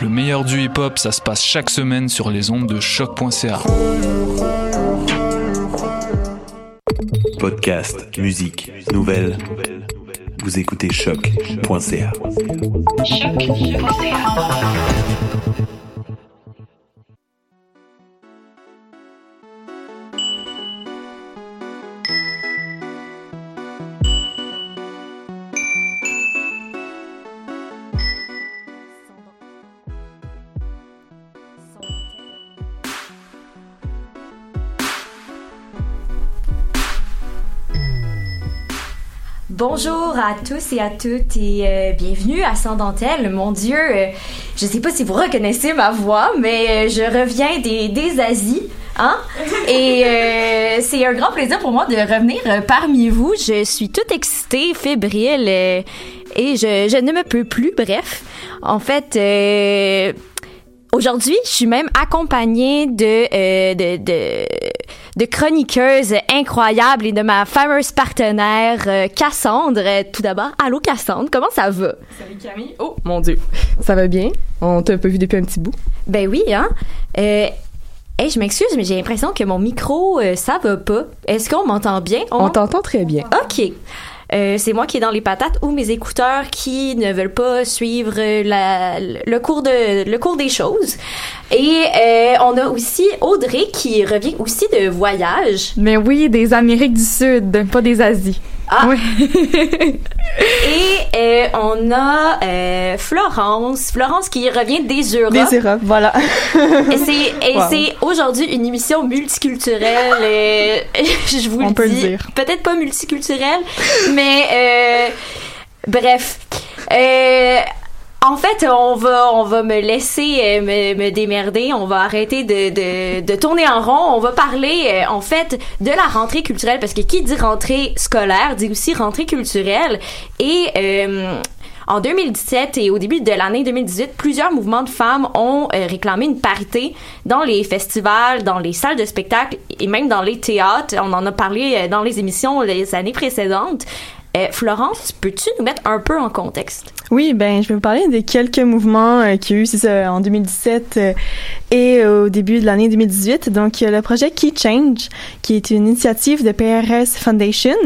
Le meilleur du hip hop, ça se passe chaque semaine sur les ondes de choc.ca. Podcast, musique, nouvelles. Vous écoutez choc.ca. Bonjour à tous et à toutes et euh, bienvenue à Sans Dentelle. Mon Dieu, euh, je sais pas si vous reconnaissez ma voix, mais euh, je reviens des, des Asies. Hein? Et c'est un grand plaisir pour moi de revenir parmi vous. Je suis toute excitée, fébrile et je, je ne me peux plus. Bref, en fait, aujourd'hui, je suis même accompagnée de, de, de, de chroniqueuses incroyables et de ma fameuse partenaire euh, Cassandre. Tout d'abord, allô Cassandre, comment ça va? Salut Camille. Oh mon dieu. Ça va bien? On t'a pas vu depuis un petit bout. Ben oui, hein? Euh, hey, je m'excuse, mais j'ai l'impression que mon micro, euh, ça va pas. Est-ce qu'on m'entend bien? On t'entend très bien. OK. Euh, c'est moi qui est dans les patates ou mes écouteurs qui ne veulent pas suivre euh, la- le cours de le cours des choses. Et euh, on a aussi Audrey qui revient aussi de voyage. Mais oui, des Amériques du Sud, pas des Asies. Ah. Oui. Et euh, on a euh, Florence, Florence qui revient des Europes. Des Europes, voilà. Et c'est Wow. aujourd'hui une émission multiculturelle. euh, je vous On le peut le dis. dire. Peut-être pas multiculturelle, mais euh, bref. Euh, en fait, on va, on va me laisser euh, me, me démerder. On va arrêter de, de, de tourner en rond. On va parler, euh, en fait, de la rentrée culturelle parce que qui dit rentrée scolaire dit aussi rentrée culturelle. Et euh, en 2017 et au début de l'année 2018, plusieurs mouvements de femmes ont euh, réclamé une parité dans les festivals, dans les salles de spectacle et même dans les théâtres. On en a parlé dans les émissions les années précédentes. Euh, Florence, peux-tu nous mettre un peu en contexte? Oui, ben, je vais vous parler des quelques mouvements euh, qu'il y a eu, en 2017 euh, et au début de l'année 2018. Donc, il y a le projet Key Change, qui est une initiative de PRS Foundation.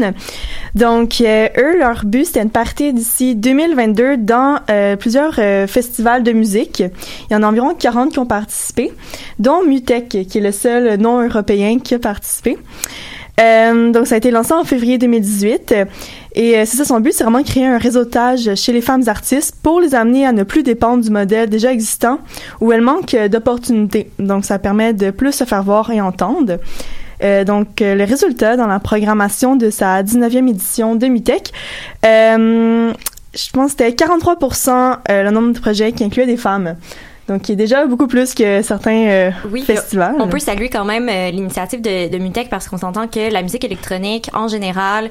Donc, euh, eux, leur but, c'était une partie d'ici 2022 dans euh, plusieurs euh, festivals de musique. Il y en a environ 40 qui ont participé, dont Mutech, qui est le seul non-européen qui a participé. Euh, donc, ça a été lancé en février 2018. euh, Et euh, c'est ça, son but, c'est vraiment créer un réseautage chez les femmes artistes pour les amener à ne plus dépendre du modèle déjà existant où elles manquent d'opportunités. Donc, ça permet de plus se faire voir et entendre. Euh, donc, euh, le résultat dans la programmation de sa 19e édition de Mutech, euh, je pense que c'était 43% euh, le nombre de projets qui incluaient des femmes. Donc, qui est déjà beaucoup plus que certains euh, Oui, festivals. On peut saluer quand même euh, l'initiative de, de Mutech parce qu'on s'entend que la musique électronique, en général,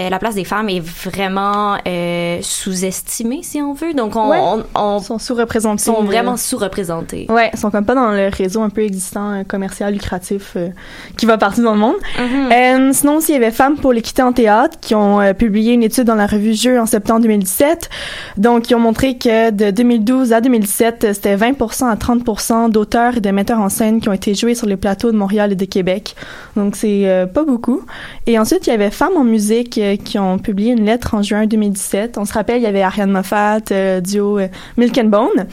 euh, la place des femmes est vraiment euh, sous-estimée, si on veut. Donc, on, Ouais. on, on- sont sous-représentés. sont euh, vraiment sous-représentés. Ouais, ils sont comme pas dans le réseau un peu existant commercial lucratif euh, qui va partout dans le monde. Mhm. Sinon, aussi, il y avait Femmes pour l'équité en théâtre qui ont publié une étude dans la revue Jeux en septembre 2017. Donc, ils ont montré que de 2012 à 2017, euh, c'était 20% à 30% d'auteurs et de metteurs en scène qui ont été joués sur les plateaux de Montréal et de Québec. Donc, c'est pas beaucoup. Et ensuite, il y avait Femmes en musique euh, qui ont publié une lettre en juin 2017. On se rappelle, il y avait Ariane Moffat, euh, duo euh, Milk and Bone,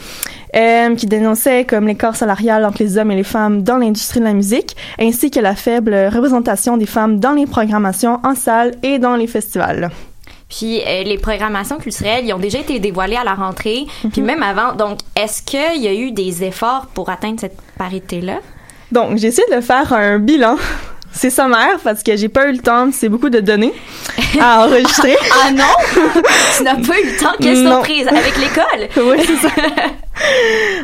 euh, qui dénonçait comme l'écart salarial entre les hommes et les femmes dans l'industrie de la musique, ainsi que la faible représentation des femmes dans les programmations en salle et dans les festivals. Puis euh, les programmations culturelles, ils ont déjà été dévoilées à la rentrée, puis même avant. Donc, est-ce qu'il y a eu des efforts pour atteindre cette parité-là? Donc, j'ai essayé de faire un bilan. C'est sommaire parce que j'ai pas eu le temps, c'est beaucoup de données à enregistrer. ah non! tu n'as pas eu le temps? Quelle Non. surprise! Avec l'école? oui, c'est ça.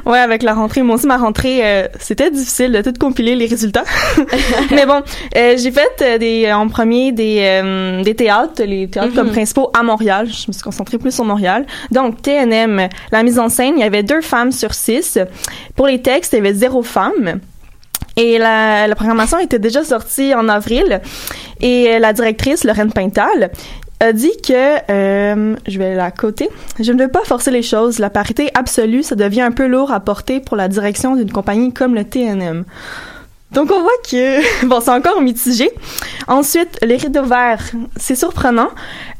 ouais, avec la rentrée. Moi aussi, ma rentrée, euh, c'était difficile de tout compiler les résultats. Mais bon, euh, j'ai fait euh, des, en premier des, euh, des théâtres, les théâtres comme principaux à Montréal. Je me suis concentrée plus sur Montréal. Donc, TNM, la mise en scène, il y avait deux femmes sur six. Pour les textes, il y avait zéro femme. Et la, la programmation était déjà sortie en avril. Et euh, la directrice, Lorraine Pintal, a dit que, euh, je vais la coter, je ne veux pas forcer les choses. La parité absolue, ça devient un peu lourd à porter pour la direction d'une compagnie comme le TNM. Donc on voit que, bon, c'est encore mitigé. Ensuite, les rideaux verts, c'est surprenant.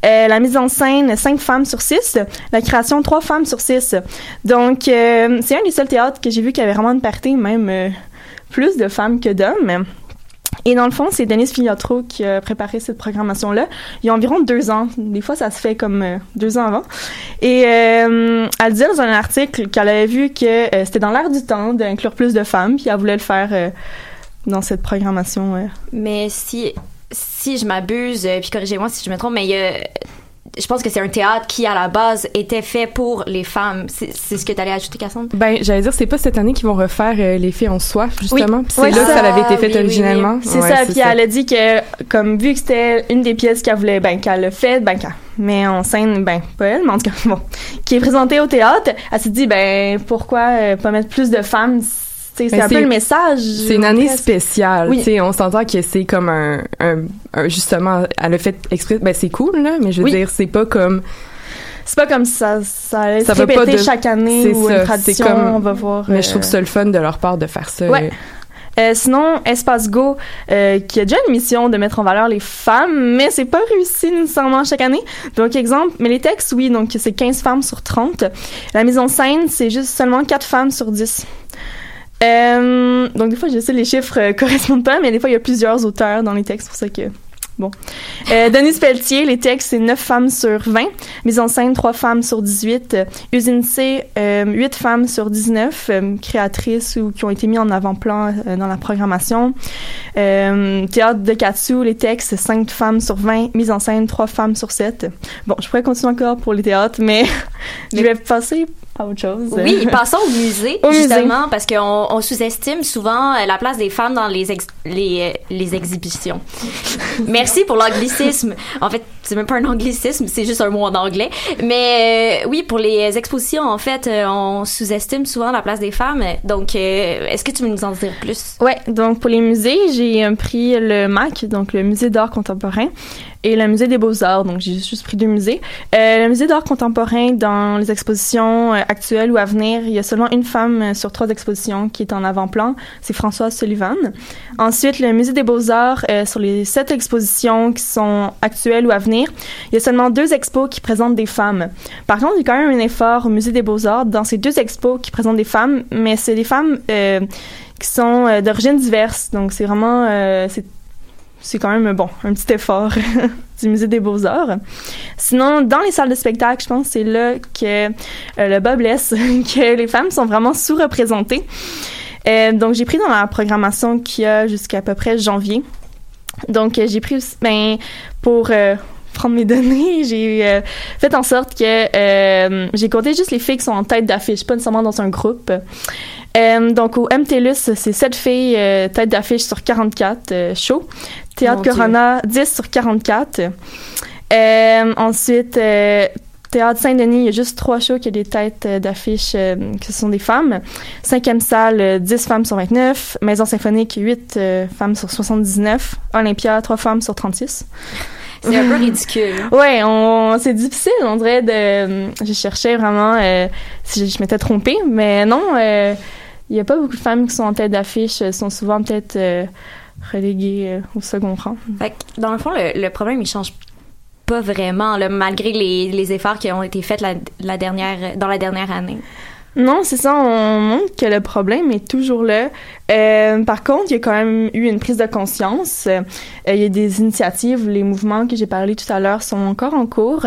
Euh, la mise en scène, 5 femmes sur 6. La création, 3 femmes sur 6. Donc, euh, c'est un des seuls théâtres que j'ai vu qui avait vraiment une parité, même euh, plus de femmes que d'hommes. Et dans le fond, c'est Denise Filiatro qui a préparé cette programmation-là. Il y a environ deux ans. Des fois, ça se fait comme euh, deux ans avant. Et euh, elle disait dans un article qu'elle avait vu que euh, c'était dans l'air du temps d'inclure plus de femmes, puis elle voulait le faire euh, dans cette programmation. Mais si, si je m'abuse, puis corrigez-moi si je me trompe, mais il y a, je pense que c'est un théâtre qui, à la base, était fait pour les femmes. C'est ce que tu allais ajouter, Cassandre? Ben, j'allais dire, c'est pas cette année qu'ils vont refaire euh, Les filles ont soif, justement. C'est Oui, là que ça, avait été fait oui, oui, originalement. C'est Ouais, ça, puis elle a dit que, comme vu que c'était une des pièces qu'elle voulait, ben, qu'elle a fait, ben, qu'elle met en scène, ben, pas elle, mais en tout cas, bon, qui est présentée au théâtre, elle s'est dit, ben, pourquoi euh, pas mettre plus de femmes? C'est un peu le message. C'est une année presque. spéciale. Oui. On s'entend que c'est comme un, un, un- justement, elle a fait exprès, ben c'est cool là, mais je veux Oui. dire, c'est pas comme, C'est pas comme ça, ça allait Ça se pas répéter de- chaque année ou ça, une tradition, comme- on va voir. mais je euh, trouve ça le fun de leur part de faire ça. Ouais. Euh, sinon, Espace Go, euh, qui a déjà une mission de mettre en valeur les femmes, mais c'est pas réussi nécessairement chaque année. Donc, exemple, mais les textes, oui, donc c'est 15 femmes sur 30. La mise en scène, c'est juste seulement 4 femmes sur 10. Euh, donc, des fois, je sais les chiffres euh, correspondent pas, mais des fois, il y a plusieurs auteurs dans les textes, pour ça que... Bon. Euh, Denise Pelletier, les textes, c'est 9 femmes sur 20. Mise en scène, 3 femmes sur 18. Euh, Usine C, euh, 8 femmes sur 19 euh, créatrices ou qui ont été mis en avant-plan euh, dans la programmation. Euh, Théâtre de Katsu, les textes, 5 femmes sur 20. Mise en scène, 3 femmes sur 7. Bon, je pourrais continuer encore pour les théâtres, mais je vais passer à autre chose. Oui, passons au musée, Au musée. justement, parce qu'on on sous-estime souvent euh, la place des femmes dans les, ex- les, euh, les exhibitions. Merci pour l'anglicisme. En fait, c'est même pas un anglicisme, c'est juste un mot en anglais. Mais euh, oui, pour les expositions, en fait, on sous-estime souvent la place des femmes. Donc, euh, est-ce que tu veux nous en dire plus? Ouais, donc pour les musées, j'ai pris le MAC, donc le Musée d'art contemporain, et le Musée des beaux-arts, donc j'ai juste pris deux musées. Euh, le Musée d'art contemporain, dans les expositions euh, actuelles ou à venir, il y a seulement une femme euh, sur trois expositions qui est en avant-plan, c'est Françoise Sullivan. Ensuite, le Musée des beaux-arts, sur les sept expositions qui sont actuelles ou à venir, il y a seulement deux expos qui présentent des femmes. Par contre, il y a quand même un effort au Musée des beaux-arts dans ces deux expos qui présentent des femmes, mais c'est des femmes... qui sont euh, d'origine diverse. Donc, c'est vraiment... c'est c'est quand même, bon, un petit effort du Musée des Beaux-Arts. Sinon, dans les salles de spectacle, je pense que c'est là que euh, le bas blesse, que les femmes sont vraiment sous-représentées. Euh, donc, j'ai pris dans la programmation qu'il y a jusqu'à peu près janvier. Donc, euh, j'ai pris ben, pour... prendre mes données, j'ai fait en sorte que j'ai compté juste les filles qui sont en tête d'affiche, pas nécessairement dans un groupe. Euh, donc au MTLUS, c'est 7 filles euh, tête d'affiche sur 44 euh, shows. Théâtre Mon Dieu. Corona, 10 sur 44. Euh, ensuite, euh, Théâtre Saint-Denis, il y a juste trois shows qui ont des têtes d'affiche euh, qui sont des femmes. Cinquième salle, euh, 10 femmes sur 29. Maison symphonique, 8 euh, femmes sur 79. Olympia, 3 femmes sur 36. C'est un peu ridicule. Ouais, on, c'est difficile, on dirait de. Je cherchais vraiment euh, si je, je m'étais trompée, mais non, euh, il n'y a pas beaucoup de femmes qui sont en tête d'affiche, sont souvent peut-être euh, reléguées euh, au second rang. Fait que, dans le fond, le, problème, il change pas vraiment, malgré les, efforts qui ont été faits la dernière, dans la dernière année. Non, c'est ça, on montre que le problème est toujours là. Euh, par contre, il y a quand même eu une prise de conscience. Euh, il y a des initiatives, les mouvements que j'ai parlé tout à l'heure sont encore en cours.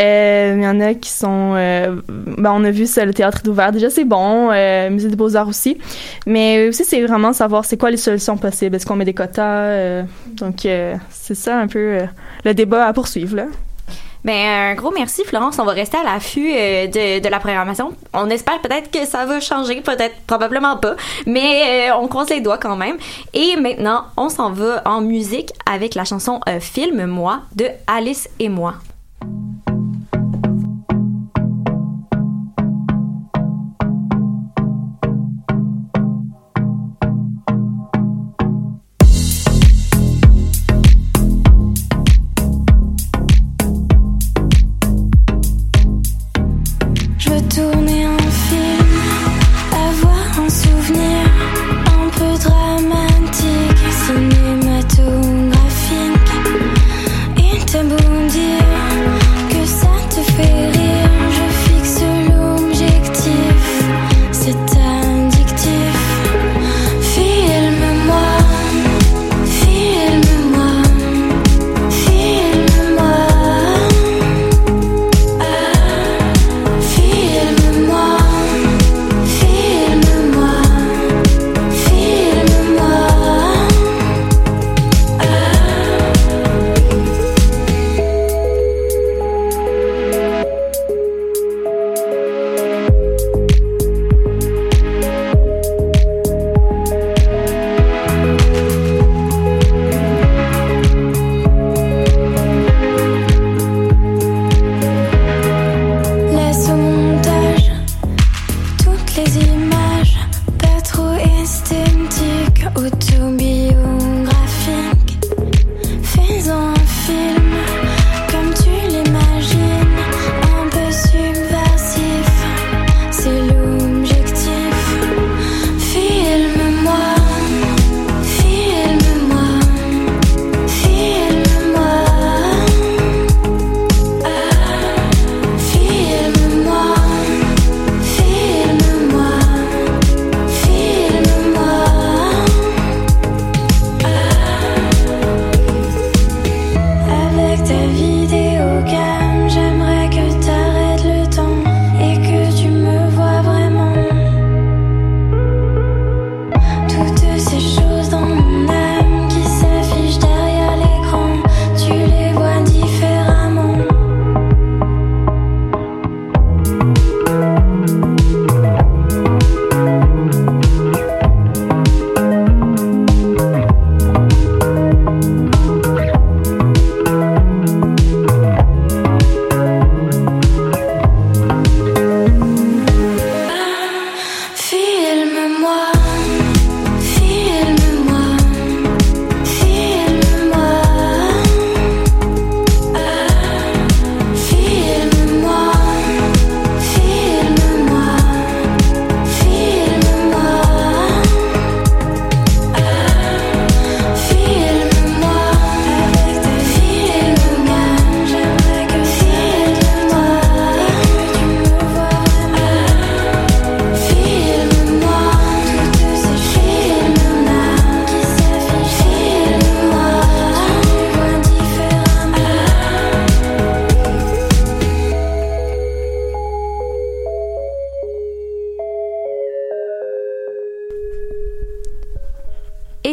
Euh, il y en a qui sont... Euh, ben, on a vu ça, le théâtre est ouvert. Déjà, c'est bon. Euh, musée des beaux-arts aussi. Mais aussi, c'est vraiment savoir c'est quoi les solutions possibles. Est-ce qu'on met des quotas? donc, c'est ça un peu le débat à poursuivre, là. Ben, un gros merci, Florence. On va rester à l'affût euh, de, la programmation. On espère peut-être que ça va changer, peut-être, probablement pas, mais euh, on croise les doigts quand même. Et maintenant, on s'en va en musique avec la chanson euh, Filme-moi de Alice et moi.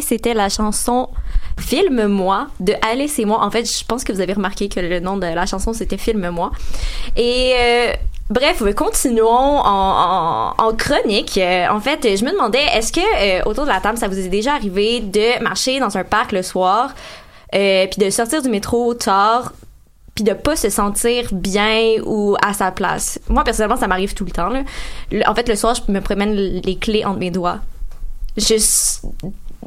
C'était la chanson Filme-moi de Alice et moi. En fait, je pense que vous avez remarqué que le nom de la chanson c'était Filme-moi. Et euh, bref, continuons en, chronique. Euh, en fait, je me demandais, est-ce que euh, autour de la table, ça vous est déjà arrivé de marcher dans un parc le soir, puis de sortir du métro tard, puis de pas se sentir bien ou à sa place? Moi personnellement, ça m'arrive tout le temps. En fait, le soir, je me promène les clés entre mes doigts. Juste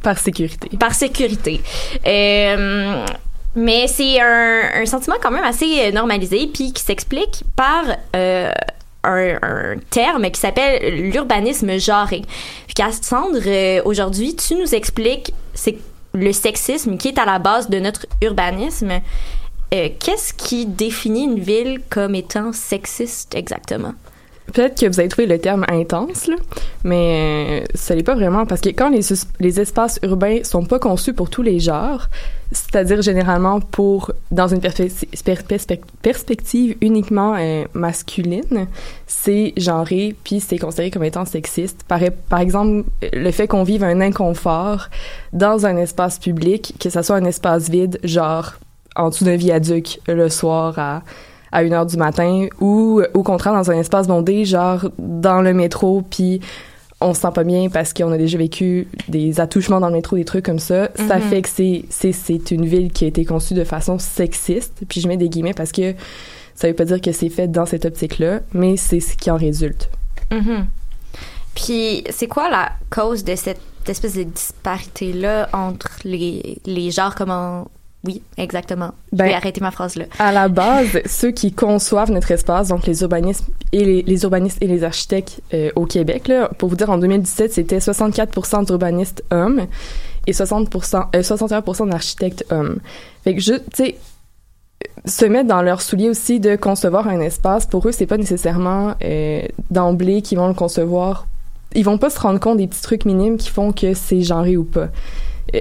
par sécurité. Par sécurité. Euh, mais c'est un, sentiment quand même assez normalisé, puis qui s'explique par euh, un, terme qui s'appelle l'urbanisme genré. Puis Cassandre, euh, aujourd'hui, tu nous expliques c'est le sexisme qui est à la base de notre urbanisme. euh, qu'est-ce qui définit une ville comme étant sexiste exactement? Peut-être que vous avez trouvé le terme intense, là, mais euh, ce n'est pas vraiment parce que quand les, les espaces urbains sont pas conçus pour tous les genres, c'est-à-dire généralement pour dans une perspective uniquement euh, masculine, c'est genré puis c'est considéré comme étant sexiste. Par, par exemple, le fait qu'on vive un inconfort dans un espace public, que ça soit un espace vide, genre en dessous d'un viaduc le soir à à 1 heure du matin ou au contraire dans un espace bondé, genre dans le métro, puis on se sent pas bien parce qu'on a déjà vécu des attouchements dans le métro, des trucs comme ça. Ça mhm. fait que c'est une ville qui a été conçue de façon sexiste. Puis je mets des guillemets parce que ça veut pas dire que c'est fait dans cette optique-là, mais c'est ce qui en résulte. Mhm. Puis c'est quoi la cause de cette espèce de disparité-là entre les, les genres, comment oui, exactement. Ben, je vais arrêter ma phrase là. À la base, ceux qui conçoivent notre espace, donc les urbanistes et les, urbanistes et les architectes euh, au Québec, là, pour vous dire, en 2017, c'était 64% d'urbanistes hommes et 60 euh, 61% d'architectes hommes. Fait que je, tu sais, se mettre dans leurs souliers aussi de concevoir un espace, pour eux, c'est pas nécessairement euh, d'emblée qu'ils vont le concevoir. Ils vont pas se rendre compte des petits trucs minimes qui font que c'est genré ou pas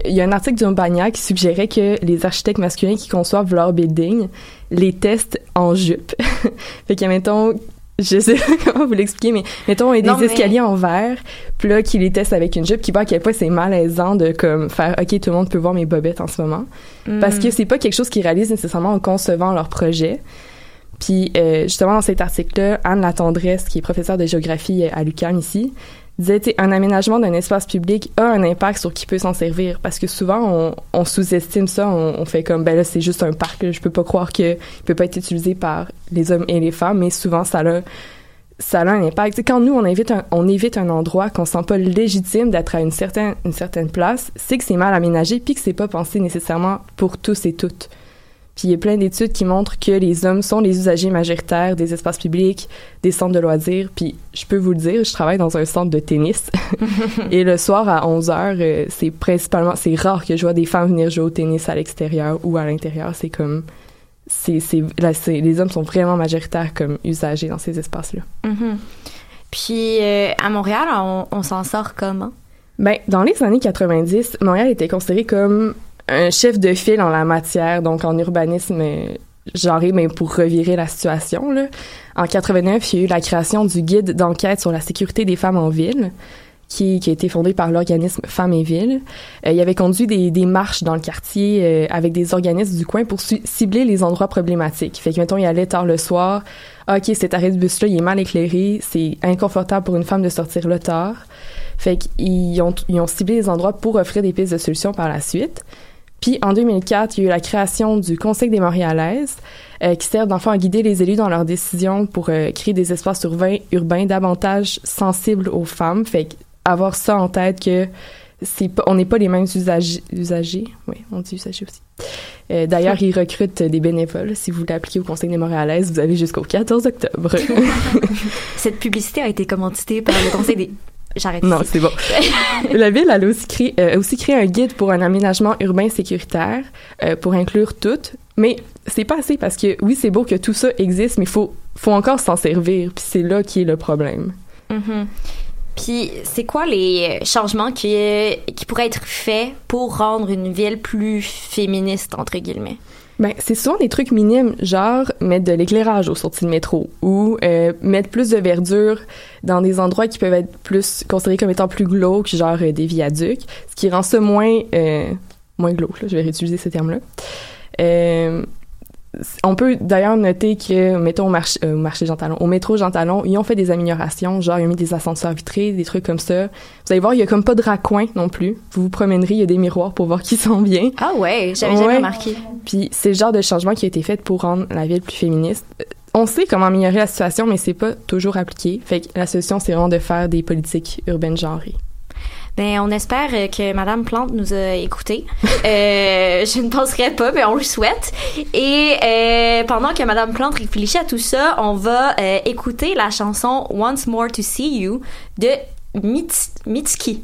il y a un article d'Urbania qui suggérait que les architectes masculins qui conçoivent leur building les testent en jupe. fait que, mettons, je sais pas comment vous l'expliquer, mais mettons, il y a des escaliers en verre, puis là, qui les testent avec une jupe, qui voit à quel point c'est malaisant de, comme, faire, OK, tout le monde peut voir mes bobettes en ce moment. Parce que c'est pas quelque chose qu'ils réalisent nécessairement en concevant leur projet. Puis, euh, justement, dans cet article-là, Anne Latendresse, qui est professeure de géographie à l'UQAM ici, disait un aménagement d'un espace public a un impact sur qui peut s'en servir parce que souvent on, sous-estime ça on, fait comme ben là c'est juste un parc je peux pas croire que il peut pas être utilisé par les hommes et les femmes mais souvent ça a ça a un impact. quand nous on un, on évite un endroit qu'on sent pas légitime d'être à une certaine une certaine place, c'est que c'est mal aménagé puis que c'est pas pensé nécessairement pour tous et toutes. Puis il y a plein d'études qui montrent que les hommes sont les usagers majoritaires des espaces publics, des centres de loisirs. Puis je peux vous le dire, je travaille dans un centre de tennis. et le soir à 11 heures, euh, c'est principalement, c'est rare que je vois des femmes venir jouer au tennis à l'extérieur ou à l'intérieur. C'est comme, c'est, les hommes sont vraiment majoritaires comme usagers dans ces espaces-là. Mm-hmm. Puis euh, à Montréal, on, on s'en sort comment? Ben, dans les années 90, Montréal était considéré comme un chef de file en la matière, donc en urbanisme genré, mais pour revirer la situation. Là. En 89, il y a eu la création du guide d'enquête sur la sécurité des femmes en ville, qui, qui a été fondé par l'organisme Femmes et Villes. Euh, il avait conduit des, des marches dans le quartier euh, avec des organismes du coin pour cibler les endroits problématiques. Fait que, mettons, il allait tard le soir. Ah, OK, cet arrêt de bus-là, il est mal éclairé. C'est inconfortable pour une femme de sortir là tard. Fait qu'ils ont, ils ont ciblé les endroits pour offrir des pistes de solutions par la suite. Puis en 2004, il y a eu la création du Conseil des Montréalaises, euh, qui sert d'enfant à guider les élus dans leurs décisions pour euh, créer des espaces urbains, urbains davantage sensibles aux femmes. Fait avoir ça en tête que c'est pas, on n'est pas les mêmes usagers, usagers. Oui, on dit usagers aussi. Euh, D'ailleurs, ils recrutent des bénévoles. Si vous voulez appliquer au Conseil des Montréalaises, vous avez jusqu'au 14 octobre. Cette publicité a été commanditée par le Conseil des J'arrête. Non, c'est bon. la ville a aussi créé, euh, aussi créé un guide pour un aménagement urbain sécuritaire euh, pour inclure toutes, mais c'est pas assez parce que oui, c'est beau que tout ça existe, mais il faut, faut encore s'en servir, puis c'est là qui est le problème. Mm-hmm. Puis c'est quoi les changements qui, qui pourraient être faits pour rendre une ville plus féministe, entre guillemets? Ben, c'est souvent des trucs minimes, genre mettre de l'éclairage aux sorties de métro ou euh, mettre plus de verdure dans des endroits qui peuvent être plus considérés comme étant plus glauques, genre euh, des viaducs, ce qui rend ça moins euh, moins glauque. Là, je vais réutiliser ce terme-là. On peut d'ailleurs noter que, mettons, au marché, euh, au marché Jean Talon, au métro Jean Talon, ils ont fait des améliorations, genre ils ont mis des ascenseurs vitrés, des trucs comme ça. Vous allez voir, il y a comme pas de raccoin non plus. Vous vous promènerez, il y a des miroirs pour voir qui sont bien. Ah ouais, j'avais jamais remarqué. Puis c'est le genre de changement qui a été fait pour rendre la ville plus féministe. Euh, on sait comment améliorer la situation, mais c'est pas toujours appliqué. Fait que la solution, c'est vraiment de faire des politiques urbaines genrées. Ben, on espère que Madame Plante nous a écoutés. euh, je ne penserais pas, mais on le souhaite. Et euh, pendant que Madame Plante réfléchit à tout ça, on va euh, écouter la chanson Once More to See You de Mitski.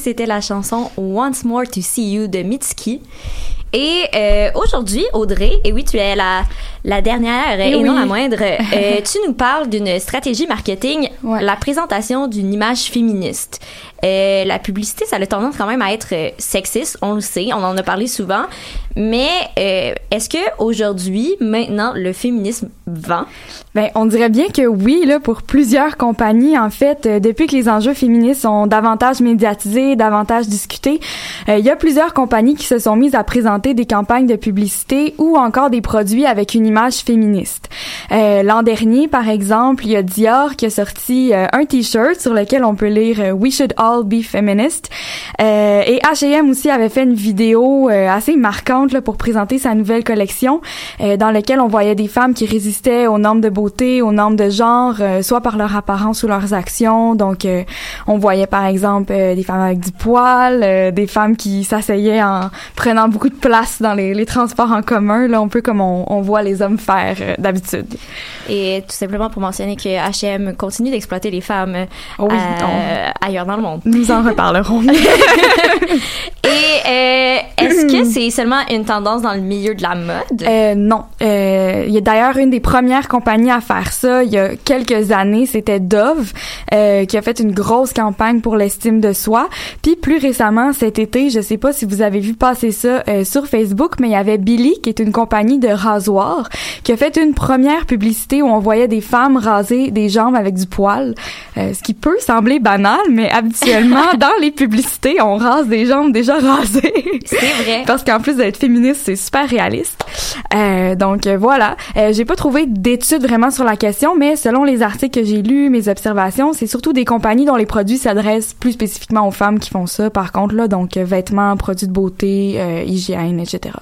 C'était la chanson Once More to See You de Mitski. Et euh, aujourd'hui, Audrey, et oui, tu es la, la dernière et, oui. non la moindre, euh, tu nous parles d'une stratégie marketing, Ouais. la présentation d'une image féministe. Euh, la publicité, ça a tendance quand même à être euh, sexiste, on le sait, on en a parlé souvent. Mais euh, est-ce que aujourd'hui, maintenant, le féminisme vend? Ben, on dirait bien que oui, là, pour plusieurs compagnies, en fait, depuis que les enjeux féministes sont davantage médiatisés, davantage discutés, il y a plusieurs compagnies qui se sont mises à présenter des campagnes de publicité ou encore des produits avec une image féministe. L'an dernier, par exemple, il y a Dior qui a sorti un t-shirt sur lequel on peut lire We should all be feminist. Euh, et H&M aussi avait fait une vidéo euh, assez marquante là, pour présenter sa nouvelle collection, euh, dans laquelle on voyait des femmes qui résistaient aux normes de beauté, aux normes de genre, soit par leur apparence ou leurs actions. Donc, on voyait par exemple des femmes avec du poil, des femmes qui s'asseyaient en prenant beaucoup de place dans les, les transports en commun, là, un peu comme on, on voit les hommes faire d'habitude. Et tout simplement pour mentionner que H&M continue d'exploiter les femmes Oh oui, ailleurs dans le monde. Nous en reparlerons. Et euh, est-ce que c'est seulement une tendance dans le milieu de la mode? Euh, non. Euh, il y a d'ailleurs une des premières compagnies à faire ça il y a quelques années, c'était Dove, euh, qui a fait une grosse campagne pour l'estime de soi. Puis plus récemment, cet été, je sais pas si vous avez vu passer ça euh, sur Facebook, mais il y avait Billy, qui est une compagnie de rasoir, qui a fait une première publicité où on voyait des femmes raser des jambes avec du poil, euh, ce qui peut sembler banal, mais habituellement dans les publicités, on rase des jambes déjà rasées. C'est vrai. Parce qu'en plus d'être féministe, c'est super réaliste. Euh, donc euh, voilà, euh, j'ai pas trouvé d'études vraiment sur la question, mais selon les articles que j'ai lus, mes observations, c'est surtout des compagnies dont les produits s'adressent plus spécifiquement aux femmes qui font ça. Par contre là, donc euh, vêtements, produits de beauté, euh, hygiène, etc.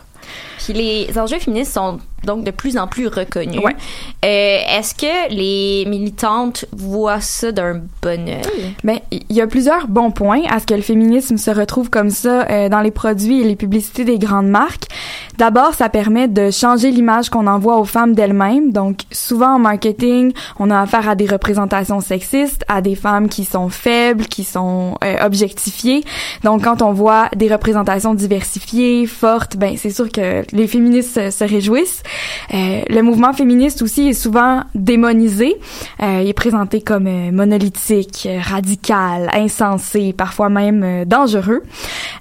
Puis les enjeux féministes sont donc de plus en plus reconnus. Ouais. Euh, Est-ce que les militantes voient ça d'un bon œil? Ben, il y a plusieurs bons points à ce que le féminisme se retrouve comme ça euh, dans les produits et les publicités des grandes marques. D'abord, ça permet de changer l'image qu'on envoie aux femmes d'elles-mêmes. Donc, souvent en marketing, on a affaire à des représentations sexistes, à des femmes qui sont faibles, qui sont euh, objectifiées. Donc, quand on voit des représentations diversifiées, fortes, ben c'est sûr que les féministes se, se réjouissent. Euh, le mouvement féministe aussi est souvent démonisé. Euh, il est présenté comme euh, monolithique, euh, radical, insensé, parfois même euh, dangereux.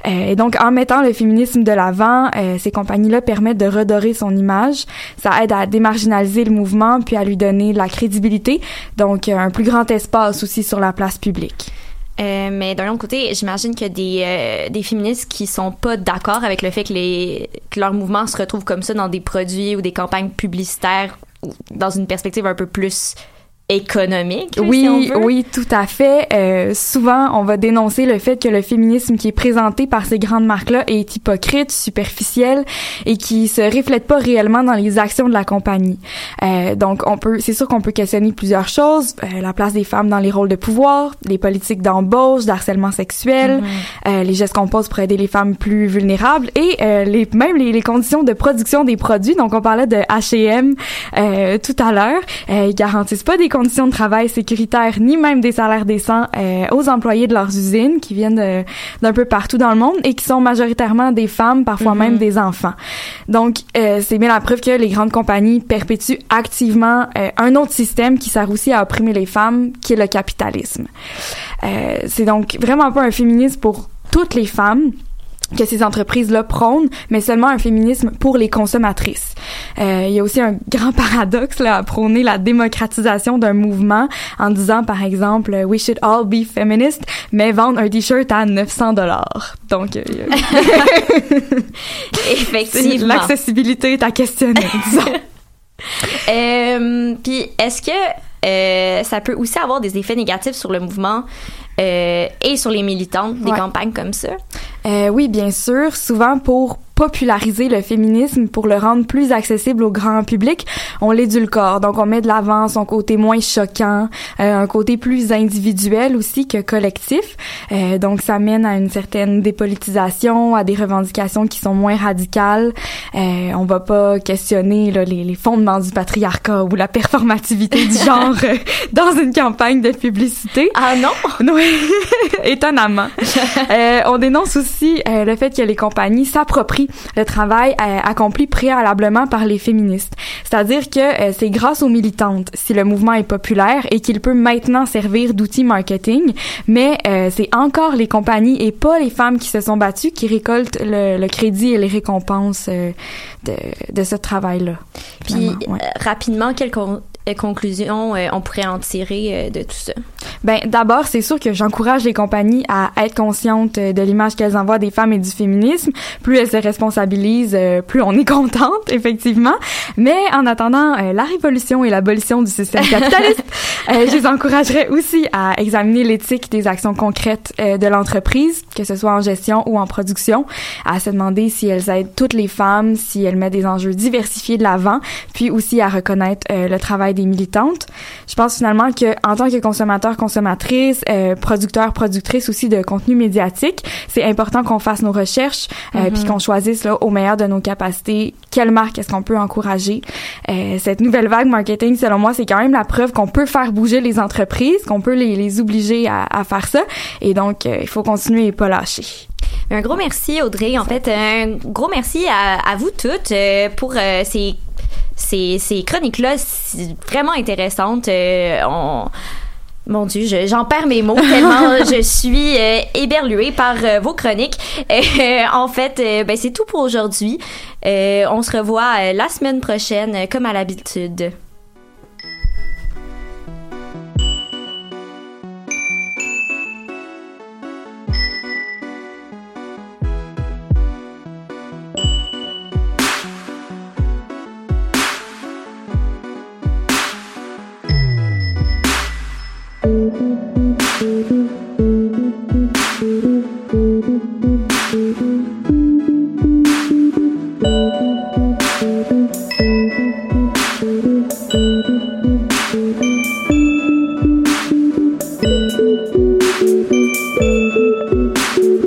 Et donc, en mettant le féminisme de l'avant, ces compagnies-là permettent de redorer son image. Ça aide à démarginaliser le mouvement puis à lui donner de la crédibilité. Donc, un plus grand espace aussi sur la place publique. Euh, mais d'un autre côté, j'imagine a des, euh, des féministes qui sont pas d'accord avec le fait que, les, que leur mouvement se retrouve comme ça dans des produits ou des campagnes publicitaires dans une perspective un peu plus économique. Oui, si on veut. oui, tout à fait. Euh, souvent, on va dénoncer le fait que le féminisme qui est présenté par ces grandes marques-là est hypocrite, superficiel et qui se reflète pas réellement dans les actions de la compagnie. Euh, donc, on peut, c'est sûr qu'on peut questionner plusieurs choses Euh, la place des femmes dans les rôles de pouvoir, les politiques d'embauche, d'harcèlement sexuel, euh, les gestes qu'on pose pour aider les femmes plus vulnérables et euh, les, même les, les conditions de production des produits. Donc, on parlait de H&M euh, tout à l'heure. Euh, ils garantissent pas des conditions de travail sécuritaires ni même des salaires décents euh, aux employés de leurs usines qui viennent de- d'un peu partout dans le monde et qui sont majoritairement des femmes, parfois Mhm. même des enfants. Donc, euh, c'est bien la preuve que les grandes compagnies perpétuent activement euh, un autre système qui sert aussi à opprimer les femmes, qui est le capitalisme. Euh, c'est donc vraiment pas un féminisme pour toutes les femmes que ces entreprises-là prônent, mais seulement un féminisme pour les consommatrices. Euh, il y a aussi un grand paradoxe là, à prôner la démocratisation d'un mouvement en disant, par exemple, « We should all be feminist », mais vendre un t-shirt à 900 dollars. Donc, euh, Effectivement. l'accessibilité est à questionner, disons. Euh, Puis est-ce que euh, ça peut aussi avoir des effets négatifs sur le mouvement euh, et sur les militantes des Ouais. campagnes comme ça? Euh, oui, bien sûr. Souvent, pour populariser le féminisme, pour le rendre plus accessible au grand public, on l'édulcore. Donc, on met de l'avant son côté moins choquant, euh, un côté plus individuel aussi que collectif. Euh, donc, ça mène à une certaine dépolitisation, à des revendications qui sont moins radicales. Euh, on va pas questionner là, les, les, fondements du patriarcat ou la performativité du genre euh, dans une campagne de publicité. Ah non? Oui, étonnamment. euh, on dénonce aussi euh, le fait que les compagnies s'approprient le travail euh, accompli préalablement par les féministes. C'est-à-dire que euh, c'est grâce aux militantes si le mouvement est populaire et qu'il peut maintenant servir d'outil marketing, mais c'est encore les compagnies et pas les femmes qui se sont battues qui récoltent le, le crédit et les récompenses de, de ce travail-là. Puis ouais. rapidement, quel conclusions euh, on pourrait en tirer euh, de tout ça? Ben d'abord, c'est sûr que j'encourage les compagnies à être conscientes euh, de l'image qu'elles envoient des femmes et du féminisme. Plus elles se responsabilisent, plus on est contente, effectivement. Mais en attendant la révolution et l'abolition du système capitaliste, je les encouragerais aussi à examiner l'éthique des actions concrètes de l'entreprise, que ce soit en gestion ou en production, à se demander si elles aident toutes les femmes, si elles mettent des enjeux diversifiés de l'avant, puis aussi à reconnaître le travail des militantes. Je pense finalement que en tant que consommateur, consommatrice, euh, producteur, productrice aussi de contenu médiatique, c'est important qu'on fasse nos recherches euh, mm-hmm. puis qu'on choisisse là au meilleur de nos capacités quelle marque est-ce qu'on peut encourager. Euh, cette nouvelle vague marketing, selon moi, c'est quand même la preuve qu'on peut faire bouger les entreprises, qu'on peut les, les obliger à, à, faire ça. Et donc, euh, il faut continuer et pas lâcher. Un gros merci, Audrey. En fait, un gros merci à, à vous toutes euh, pour ces ces, ces chroniques-là vraiment intéressantes. On, mon Dieu, j'en perds mes mots tellement je suis euh, éberluée par euh, vos chroniques. Euh, en fait, ben, c'est tout pour aujourd'hui. on se revoit la semaine prochaine, comme à l'habitude.